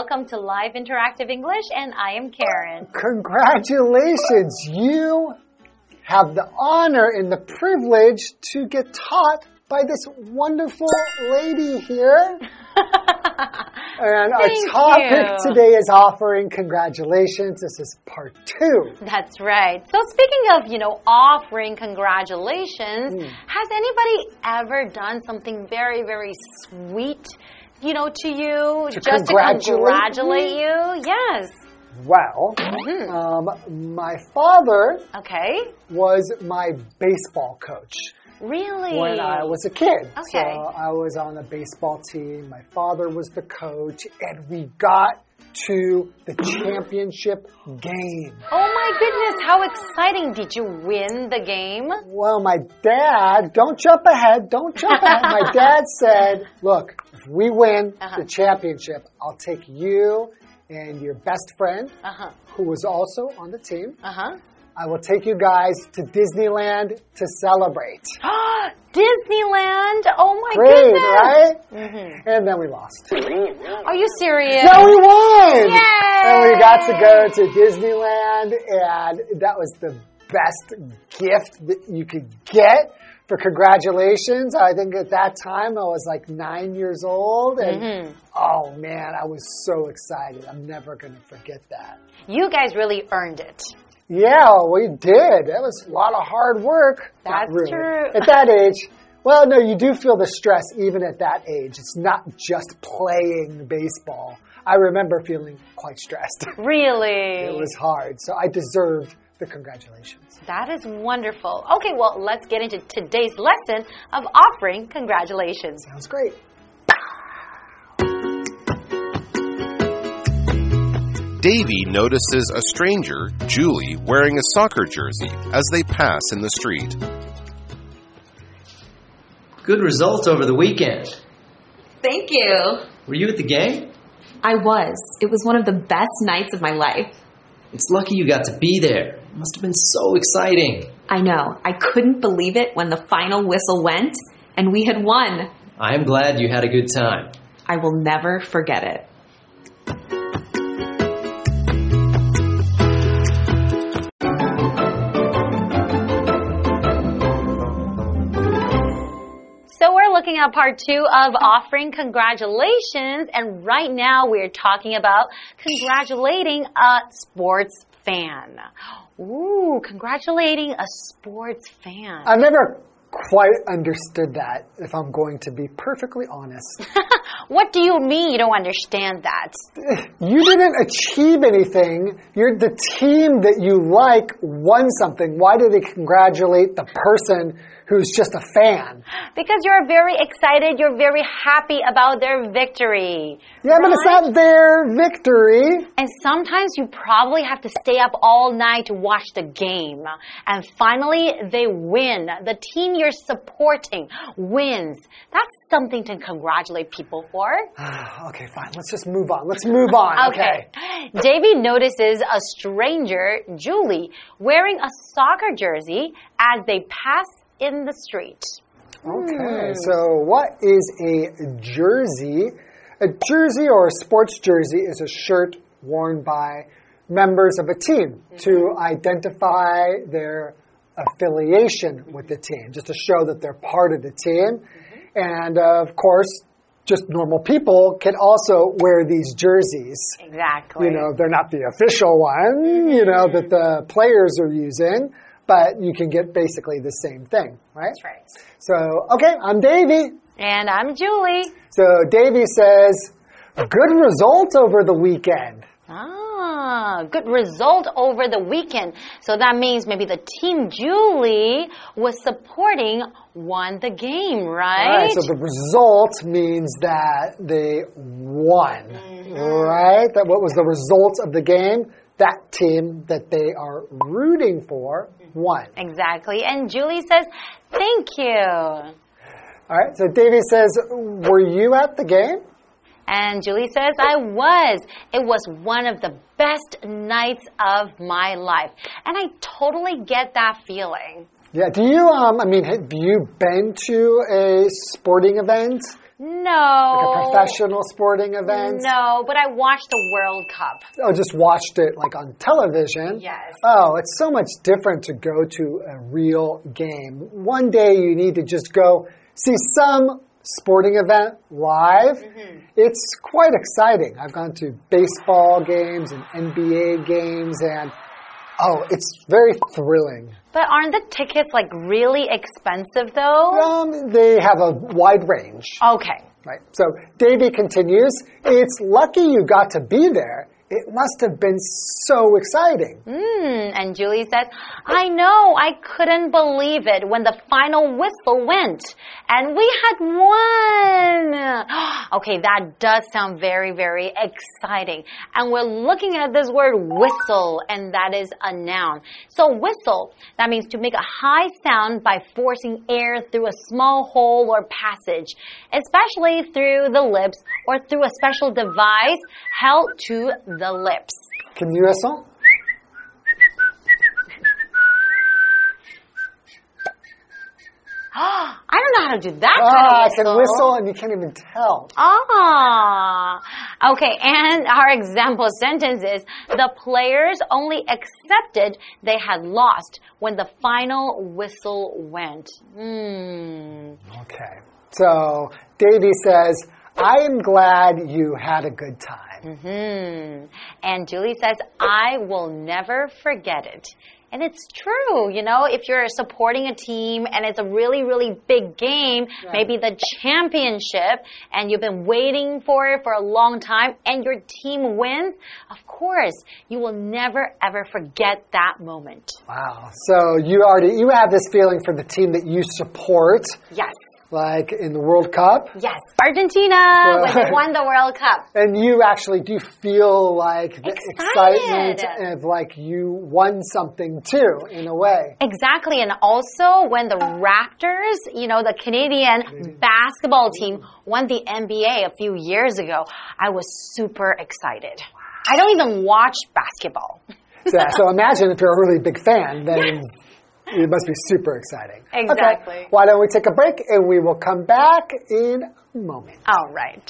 welcome to Live Interactive English, and I am Karen. Congratulations! You have the honor and the privilege to get taught by this wonderful lady here. and our topic you. today is offering congratulations. This is part two. That's right. So speaking of, you know, offering congratulations, Hmm. has anybody ever done something very, very sweet, you know, to you To just congratulate to congratulate you? Yes. Well, Mm-hmm. um, my father Okay. was my baseball coach. Really? when I was a kid. So Okay. I was on the baseball team. My father was the coach, and we got to the championship game. Oh my goodness, how exciting. Did you win the game? Well, my dad, don't jump ahead, don't jump ahead. My dad said, Look, if we win Uh-huh. the championship, I'll take you and your best friend, Uh huh. who was also on the team. Uh huh. I will take you guys to Disneyland to celebrate. Disneyland. Oh my Great, goodness. right? Mhm. And then we lost. Are you serious? No, we won! Yay! And we got to go to Disneyland, and that was the best gift that you could get for congratulations. I think at that time I was like nine years old, and Mm-hmm. oh man, I was so excited. I'm never going to forget that. You guys really earned it. Yeah, we did. That was a lot of hard work. That's really. true. At that age, well, no, you do feel the stress even at that age. It's not just playing baseball. I remember feeling quite stressed. Really? it was hard, so I deserved the congratulations. That is wonderful. Okay, well, let's get into today's lesson of offering congratulations. Sounds great. Davy notices a stranger, Julie, wearing a soccer jersey as they pass in the street. Good result over the weekend. Thank you. Were you at the game? I was. It was one of the best nights of my life. It's lucky you got to be there. It must have been so exciting. I know. I couldn't believe it when the final whistle went and we had won. I am glad you had a good time. I will never forget it. Looking at part two of offering congratulations, and right now we're talking about congratulating a sports fan. Ooh, congratulating a sports fan. I never quite understood that, if I'm going to be perfectly honest. what do you mean you don't understand that? you didn't achieve anything. You're the team that you like won something. Why do they congratulate the person who's just a fan? Because you're very excited, you're very happy about their victory. Yeah, but it's right? not their victory. And sometimes you probably have to stay up all night to watch the game. And finally, they win. The team you're supporting wins. That's something to congratulate people for. okay, fine. Let's just move on. Let's move on. Okay. Davy notices a stranger, Julie, wearing a soccer jersey as they pass in the street. Okay. Hmm. So, what is a jersey? A jersey or a sports jersey is a shirt worn by members of a team to mm-hmm. identify their affiliation mm-hmm. with the team, just to show that they're part of the team. Mm-hmm. And uh, of course, just normal people can also wear these jerseys. Exactly. You know, they're not the official one, you know, that the players are using, but you can get basically the same thing, right? That's right. So, okay, I'm Davy. And I'm Julie. So Davy says, good result over the weekend. Ah, good result over the weekend. So that means maybe the team Julie was supporting won the game, right? Right, so the result means that they won, Mm-hmm. right? That what was the result of the game? That team that they are rooting for won. exactly. And Julie says, thank you. All right, so Davy says, were you at the game? And Julie says, I was. It was one of the best nights of my life. And I totally get that feeling. Yeah. Do you? Um. I mean, have you been to a sporting event, No. like a professional sporting event? No, but I watched the World Cup. Oh, just watched it like on television. Yes. Oh, it's so much different to go to a real game. One day you need to just go see some sporting event live. Mm-hmm. It's quite exciting. I've gone to baseball games and NBA games and oh, it's very thrilling. But aren't the tickets like really expensive though? Um, they have a wide range. Okay. Right. So Davy continues, it's lucky you got to be there. It must have been so exciting. Hmm. And Julie says, I know, I couldn't believe it when the final whistle went. And we had won. Okay, that does sound very, very exciting. And we're looking at this word whistle, and that is a noun. So whistle, that means to make a high sound by forcing air through a small hole or passage, especially through the lips or through a special device held to the lips. can you Continuation. I don't know how to do that Ah, kind I can whistle and you can't even tell. Ah, okay. And our example sentence is the players only accepted they had lost when the final whistle went. Hmm. Okay. So Davy says, I am glad you had a good time. Hmm. And Julie says, I will never forget it. And it's true, you know, if you're supporting a team and it's a really, really big game, maybe the championship, and you've been waiting for it for a long time, and your team wins, of course, you will never ever forget that moment. Wow. So you already you have this feeling for the team that you support, Yes. Like in the World Cup, Yes. Argentina, when they won the World Cup. and you actually do feel like the Excited. excitement of like you won something too, in a way. Exactly. And also when the Raptors, you know, the Canadian basketball team won the NBA a few years ago, I was super excited. I don't even watch basketball. So, so imagine if you're a really big fan, then it must be super exciting. Exactly. Okay. Why don't we take a break and we will come back in a moment. All right.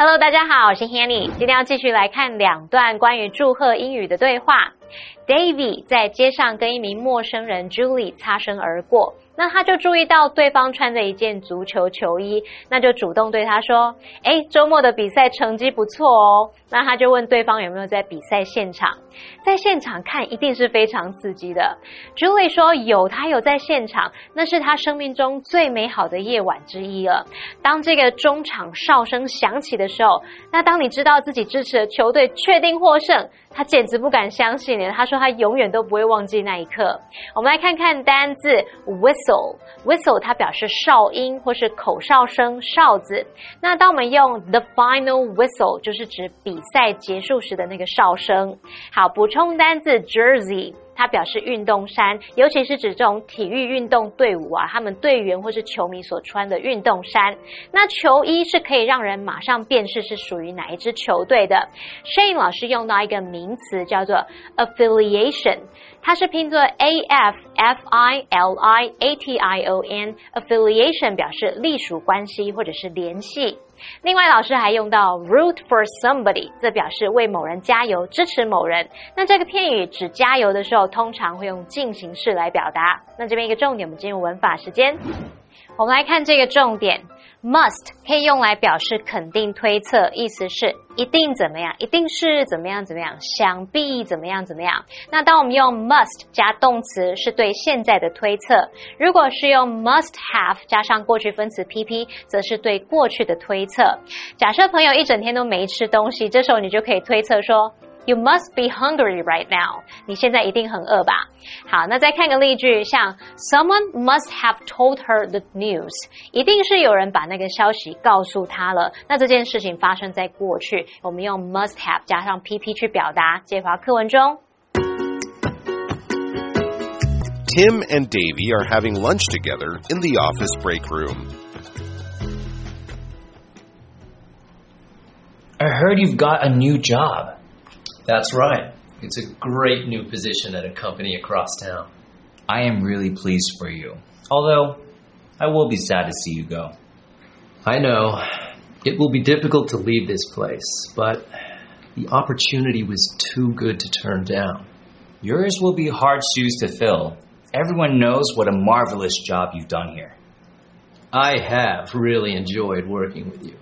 Hello，大家好，我是 Hanny。今天要继续来看两段关于祝贺英语的对话。Davy 在街上跟一名陌生人 Julie 擦身而过， 那他就注意到对方穿着一件足球球衣，那就主动对他说：“哎，周末的比赛成绩不错哦。”那他就问对方有没有在比赛现场，在现场看一定是非常刺激的。Julie 说有，他有在现场，那是他生命中最美好的夜晚之一了。当这个中场哨声响起的时候，那当你知道自己支持的球队确定获胜，他简直不敢相信呢。他说他永远都不会忘记那一刻。我们来看看单字 wis whistle，whistle 它表示哨音或是口哨声、哨子。那当我们用 the final whistle，就是指比赛结束时的那个哨声。好，补充单字 jersey。它表示运动衫，尤其是指这种体育运动队伍啊，他们队员或是球迷所穿的运动衫。那球衣是可以让人马上辨识是属于哪一支球队的。Shane 老师用到一个名词叫做 affiliation，它是拼作 a f f i l i a t i o n，affiliation 表示隶属关系或者是联系。另外，老师还用到 root for somebody，这表示为某人加油、支持某人。那这个片语指加油的时候，通常会用进行式来表达。那这边一个重点，我们进入文法时间。我们来看这个重点，must 可以用来表示肯定推测，意思是一定怎么样，一定是怎么样怎么样，想必怎么样怎么样。那当我们用 must 加动词，是对现在的推测；如果是用 must have 加上过去分词 pp，则是对过去的推测。假设朋友一整天都没吃东西，这时候你就可以推测说。You must be hungry right now。你现在一定很饿吧？好，那再看个例句，像 Someone must have told her the news，一定是有人把那个消息告诉她了。那这件事情发生在过去，我们用 must have 加上 pp 去表达。接回到课文中。 Tim and Davy are having lunch together in the office break room. I heard you've got a new job. That's right. It's a great new position at a company across town. I am really pleased for you. Although, I will be sad to see you go. I know. It will be difficult to leave this place, but the opportunity was too good to turn down. Yours will be hard shoes to fill. Everyone knows what a marvelous job you've done here. I have really enjoyed working with you.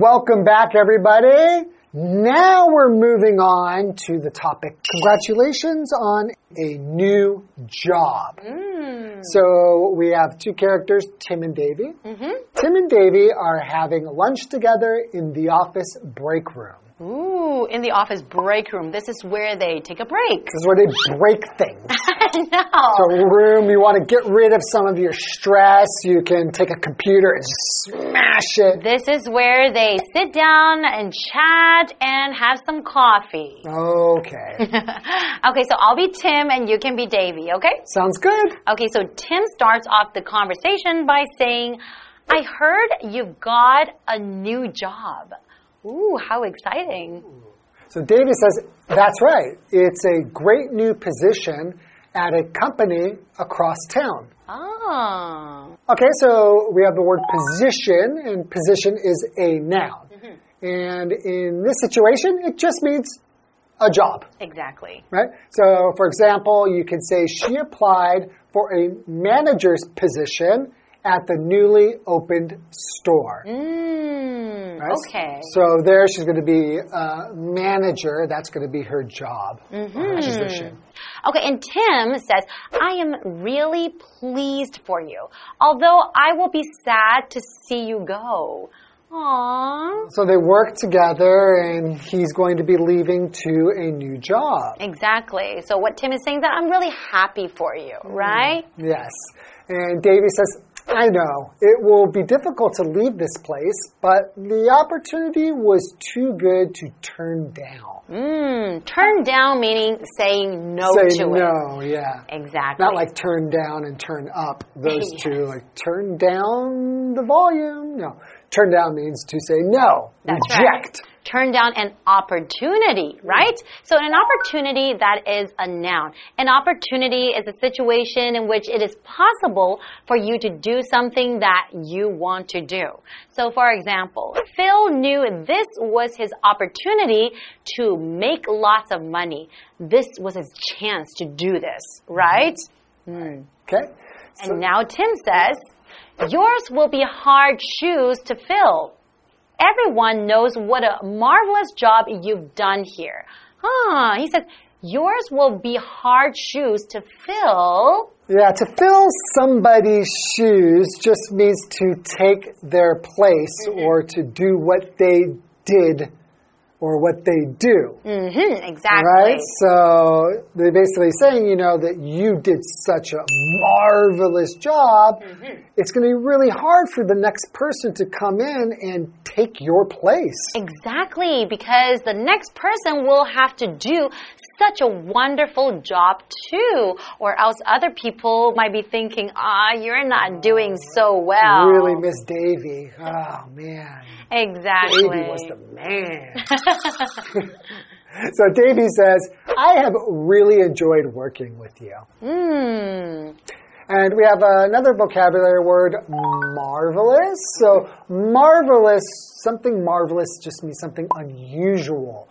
Welcome back, everybody. Now we're moving on to the topic. Congratulations on a new job. Mm. So we have two characters, Tim and Davy. Mm-hmm. Tim and Davy are having lunch together in the office break room. Ooh, in the office break room. This is where they take a break. This is where they break things. no. So room, you want to get rid of some of your stress, you can take a computer and smash it. This is where they sit down and chat and have some coffee. Okay. okay, so I'll be Tim and you can be Davy, okay? Sounds good. Okay, so Tim starts off the conversation by saying, I heard you've got a new job. Ooh, how exciting. So David says, that's right. It's a great new position at a company across town. Oh. Okay, so we have the word position, and position is a noun. Mm-hmm. And in this situation, it just means a job, Exactly. right? So, for example, you could say she applied for a manager's position at the newly opened store. Mm, right? okay. So there she's going to be a manager. That's going to be her job, uh, her mm-hmm. position. Okay, and Tim says, I am really pleased for you, although I will be sad to see you go. Aww. So they work together, and he's going to be leaving to a new job. Exactly. So what Tim is saying is that I'm really happy for you, mm, right? Yes. And Davy says, I know it will be difficult to leave this place, but the opportunity was too good to turn down. Mm, turn down meaning saying no Say to it. no, yeah. Exactly. Not like turn down and turn up. Those Yes. two, like turn down the volume. No. Turn down means to say no, That's reject. right. Turn down an opportunity, right? So an opportunity that is a noun. An opportunity is a situation in which it is possible for you to do something that you want to do. So for example, Phil knew this was his opportunity to make lots of money. This was his chance to do this, right? Hmm. Okay. And now Tim says, Yours will be hard shoes to fill. Everyone knows what a marvelous job you've done here. Huh, he says, Yours will be hard shoes to fill. Yeah, to fill somebody's shoes just means to take their place Mm-hmm. or to do what they did or what they do. Mm-hmm, exactly. Right? So they're basically saying, you know, that you did such a marvelous job. Mm-hmm. It's going to be really hard for the next person to come in and take your place. Exactly, because the next person will have to do such a wonderful job too, or else other people might be thinking, ah, you're not doing so well. Really miss Davy. Oh, man. Exactly. Davy was the man. so Davy says, I have really enjoyed working with you. Hmm. And we have another vocabulary word, marvelous. So, marvelous, something marvelous just means something unusual,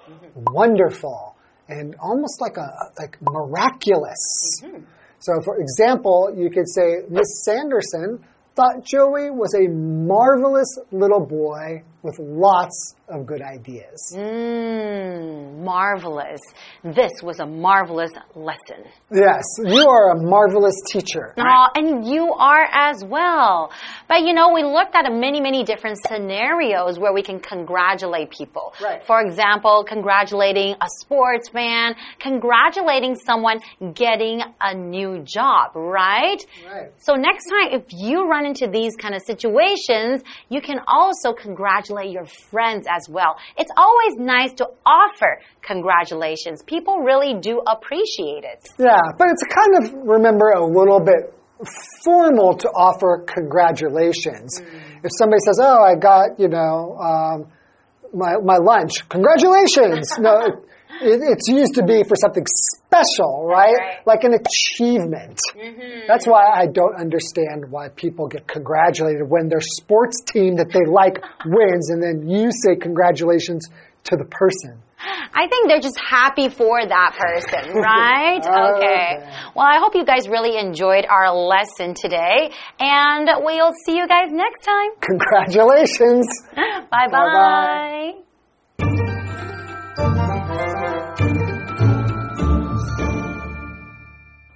wonderful, and almost like a like miraculous. Mm-hmm. So, for example, you could say Miss Sanderson thought Joey was a marvelous little boy with lots of good ideas. Mmm, marvelous. This was a marvelous lesson. Yes, you are a marvelous teacher. Oh, and you are as well. But you know, we looked at many, many different scenarios where we can congratulate people. Right. For example, congratulating a sports fan, congratulating someone getting a new job, right? Right. So next time, if you run into these kind of situations, you can also congratulate congratulate your friends as well. It's always nice to offer congratulations. People really do appreciate it. Yeah, but it's kind of, remember, a little bit formal to offer congratulations. Mm. If somebody says, Oh, I got, you know, um, my, my lunch, congratulations. no, it, it's used to be for something special, right? right. Like an achievement. Mm -hmm. That's why I don't understand why people get congratulated when their sports team that they like wins, and then you say congratulations to the person. I think they're just happy for that person, right? okay. Well, I hope you guys really enjoyed our lesson today, and we'll see you guys next time. Congratulations. bye bye.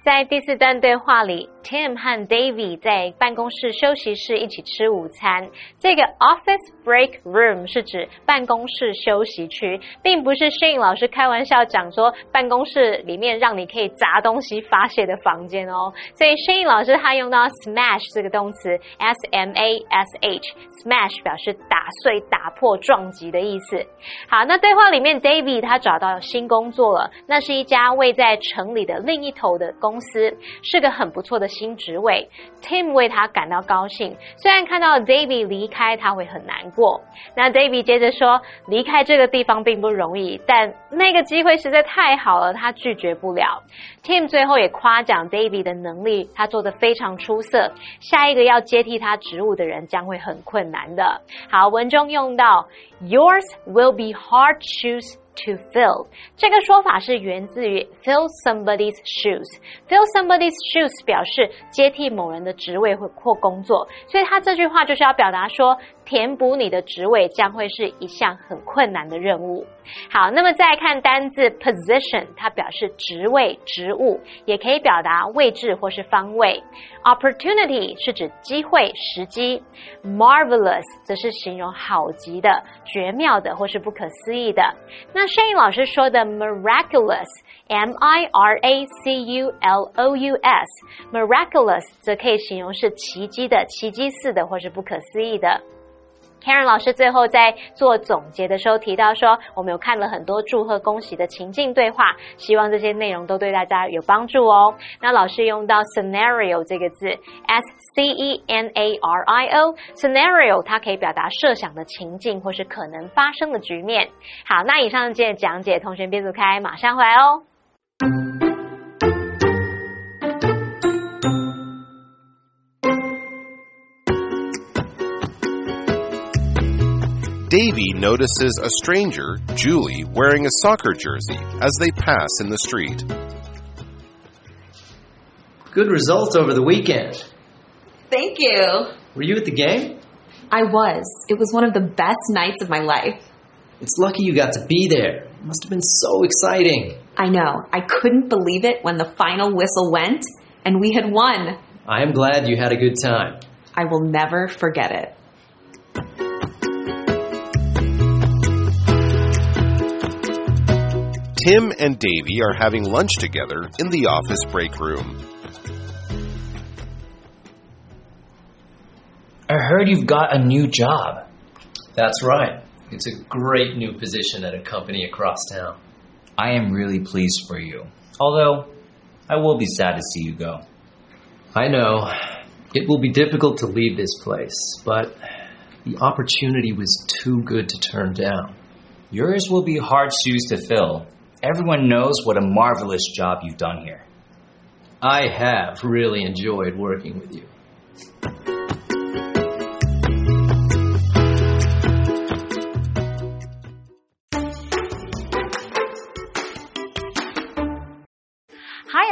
在第四段对话里，Tim 和 Davy 在办公室休息室一起吃午餐。这个 office break room 是指办公室休息区，并不是 Shane 老师开玩笑讲说办公室里面让你可以砸东西发泄的房间哦。所以 Shane 老师他用到 smash 这个动词，s m a s h，smash 表示打碎、打破、撞击的意思。好，那对话里面 Davy 他找到新工作了，那是一家位在城里的另一头的。公司是个很不错的新职位，Tim 为他感到高兴。虽然看到 David 离开，他会很难过。那 David 接着说，离开这个地方并不容易，但那个机会实在太好了，他拒绝不了。Tim 最后也夸奖 David 的能力，他做的非常出色。下一个要接替他职务的人将会很困难的。好，文中用到 Yours will be hard shoes。To fill 这个说法是源自于 fill somebody's shoes。fill somebody's shoes 表示接替某人的职位或或工作，所以他这句话就是要表达说，填补你的职位将会是一项很困难的任务。好，那么再看单字 position，它表示职位、职务，也可以表达位置或是方位。Opportunity 是指机会、时机，marvelous 则是形容好极的、绝妙的或是不可思议的。那声音老师说的 miraculous，m i r a c u l o u s，miraculous 则可以形容是奇迹的、奇迹似的或是不可思议的。Karen 老师最后在做总结的时候提到说，我们有看了很多祝贺、恭喜的情境对话，希望这些内容都对大家有帮助哦。那老师用到 scenario 这个字，s c e n a r i o，scenario 它可以表达设想的情境或是可能发生的局面。好，那以上这讲解，同学别走开，马上回来哦。Davy notices a stranger, Julie, wearing a soccer jersey as they pass in the street. Good results over the weekend. Thank you. Were you at the game? I was. It was one of the best nights of my life. It's lucky you got to be there. It must have been so exciting. I know. I couldn't believe it when the final whistle went and we had won. I am glad you had a good time. I will never forget it. Tim and Davy are having lunch together in the office break room. I heard you've got a new job. That's right. It's a great new position at a company across town. I am really pleased for you. Although, I will be sad to see you go. I know. It will be difficult to leave this place, but the opportunity was too good to turn down. Yours will be hard shoes to fill, Everyone knows what a marvelous job you've done here. I have really enjoyed working with you.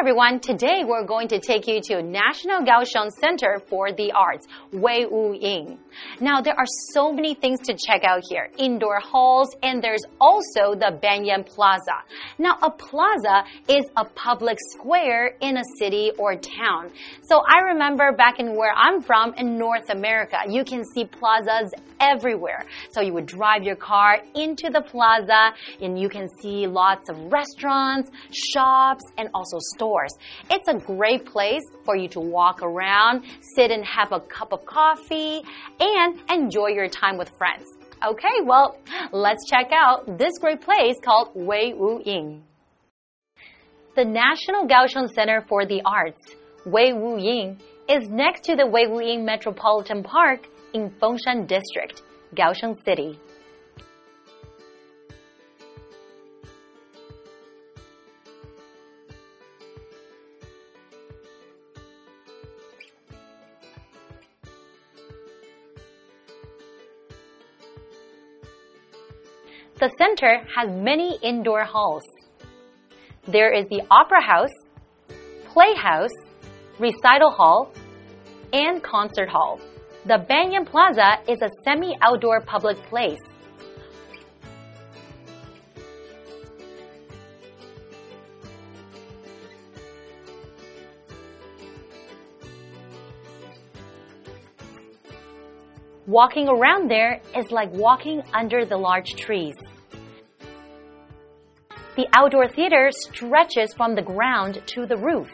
Everyone. Today we're going to take you to National Kaohsiung Center for the Arts, Wei Wu Ying. Now there are so many things to check out here. Indoor halls and there's also the Banyan Plaza. Now a plaza is a public square in a city or town. So I remember back in where I'm from in North America, you can see plazas everywhere. So you would drive your car into the plaza and you can see lots of restaurants, shops, and also stores stores. It's a great place for you to walk around, sit and have a cup of coffee, and enjoy your time with friends. Okay, well, let's check out this great place called Wei Wu Ying. The National Kaohsiung Center for the Arts, Wei Wu Ying, is next to the Wei Wu Ying Metropolitan Park in Fengshan District, Kaohsiung City. The center has many indoor halls. There is the Opera House, Playhouse, Recital Hall, and Concert Hall. The Banyan Plaza is a semi outdoor public place. Walking around there is like walking under the large trees. The outdoor theater stretches from the ground to the roof.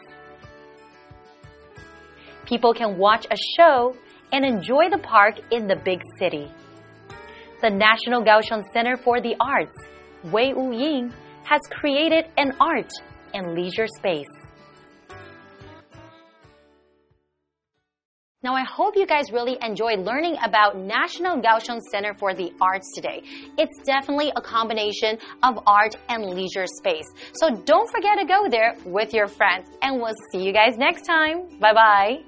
People can watch a show and enjoy the park in the big city. The National Kaohsiung Center for the Arts, Wei Wu Ying, has created an art and leisure space. Now, I hope you guys really enjoyed learning about National Kaohsiung Center for the Arts today. It's definitely a combination of art and leisure space. So don't forget to go there with your friends, and we'll see you guys next time. Bye bye.